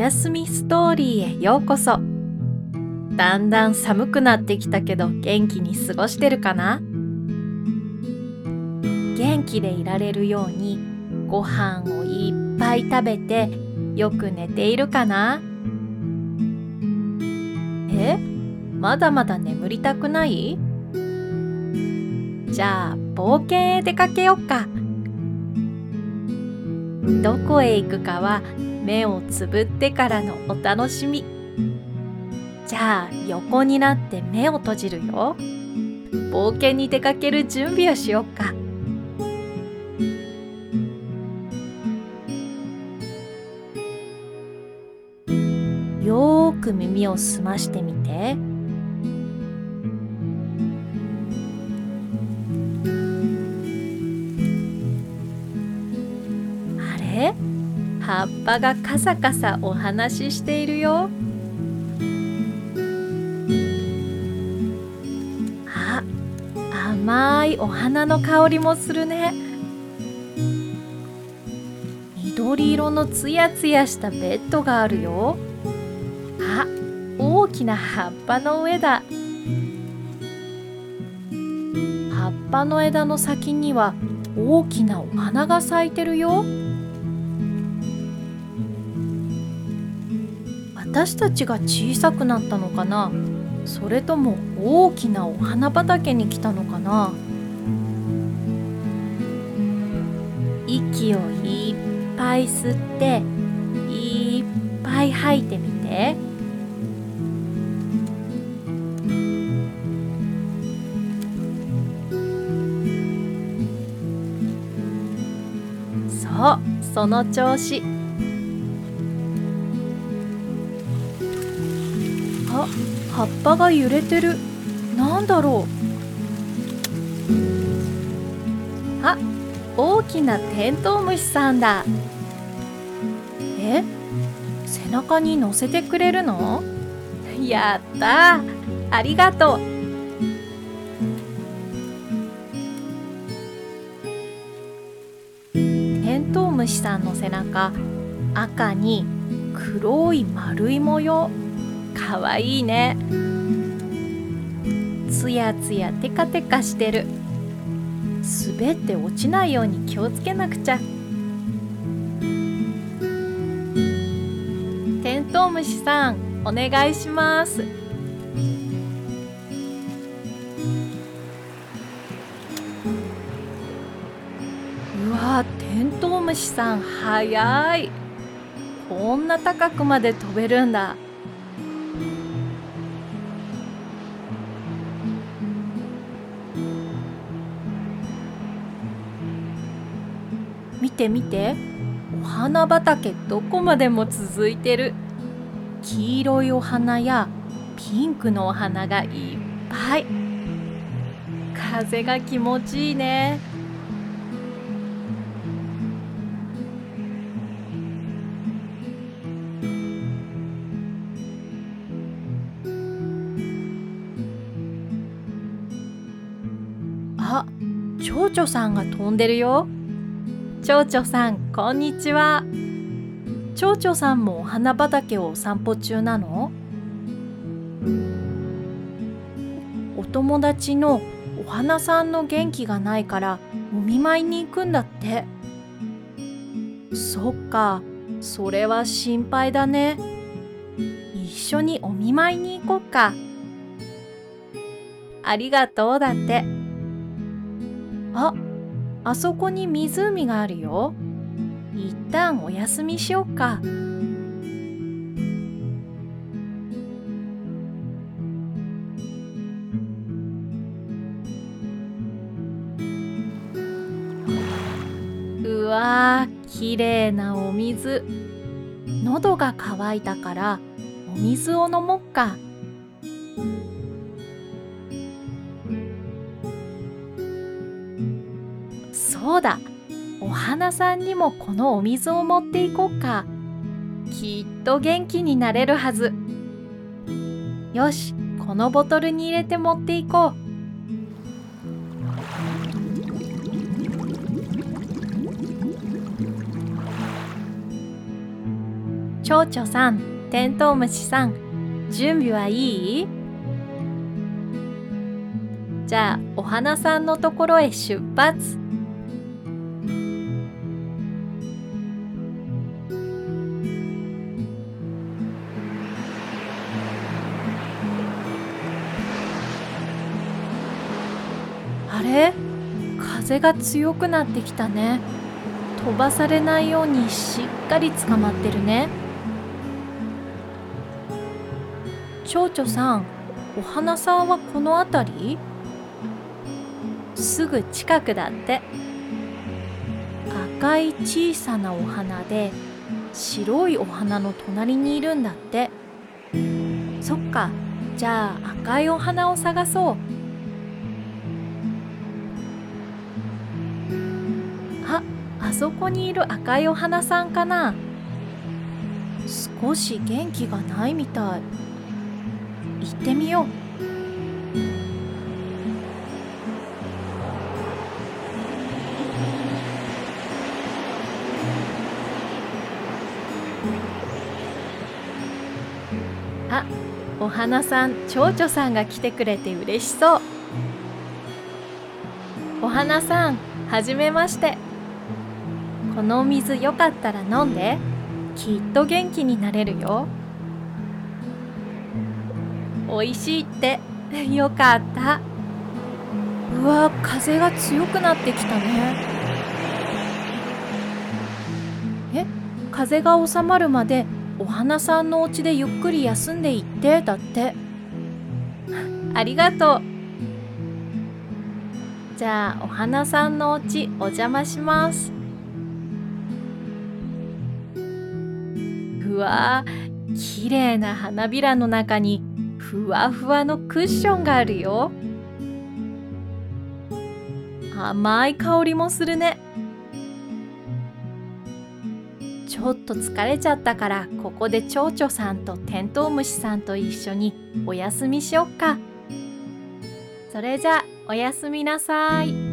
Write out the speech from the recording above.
やすみストーリーへようこそ。だんだん寒くなってきたけど元気に過ごしてるかな？元気でいられるようにご飯をいっぱい食べてよく寝ているかな？え？まだまだ眠りたくない？じゃあ冒険へ出かけよっか。どこへ行くかは目をつぶってからのお楽しみ。じゃあ横になって目を閉じるよ。冒険に出かける準備をしようか。よーく耳を澄ましてみて。葉っぱがカサカサお話ししているよ。あ甘いお花の香りもするね。緑色のつやつやしたベッドがあるよ。あ大きな葉っぱの上だ。葉っぱの枝の先には大きなお花が咲いてるよ。私たちが小さくなったのかな？それとも大きなお花畑に来たのかな？息をいっぱい吸っていっぱい吐いてみて。そうその調子。あ葉っぱが揺れてる。なんだろう。あ大きなテントウムシさんだ。え背中に乗せてくれるの？やったありがとう。テントウムシさんの背中赤に黒い丸い模様。かわいいね。つやつやテカテカしてる。滑って落ちないように気をつけなくちゃ。テントウムシさんお願いします。うわテントウムシさん早い。こんな高くまで飛べるんだ。て見て。お花畑どこまでも続いてる。黄色いお花やピンクのお花がいっぱい。風が気持ちいいね。あ蝶々さんが飛んでるよ。蝶々さんこんにちは。蝶々さんもお花畑をお散歩中なの？お友達のお花さんの元気がないからお見舞いに行くんだって。そっかそれは心配だね。一緒にお見舞いに行こうか。ありがとうだって。あっあそこに湖があるよ。一旦お休みしようか。うわーきれいなお水。喉が渇いたからお水を飲もっか。そうだ。お花さんにもこのお水を持っていこうか。きっと元気になれるはず。よしこのボトルに入れて持っていこう。蝶々さんテントウムシさん準備はいい？じゃあお花さんのところへ出発。風が強くなってきたね。飛ばされないようにしっかり捕まってるね。蝶々さんお花さんはこの辺り？すぐ近くだって。赤い小さなお花で白いお花の隣にいるんだって。そっかじゃあ赤いお花を探そう。そこにいる赤いお花さんかな？少し元気がないみたい。行ってみよう。あお花さん蝶々さんが来てくれて嬉しそう。お花さんはじめまして。この水よかったら飲んで。きっと元気になれるよ。おいしいって。よかった。うわ風が強くなってきたね。え？風が収まるまでお花さんのお家でゆっくり休んでいって？だって。ありがとう。じゃあお花さんのお家お邪魔します。わ。綺麗な花びらの中にふわふわのクッションがあるよ。甘い香りもするね。ちょっと疲れちゃったからここで蝶々さんとテントウムシさんと一緒にお休みしよっか。それじゃおやすみなさい。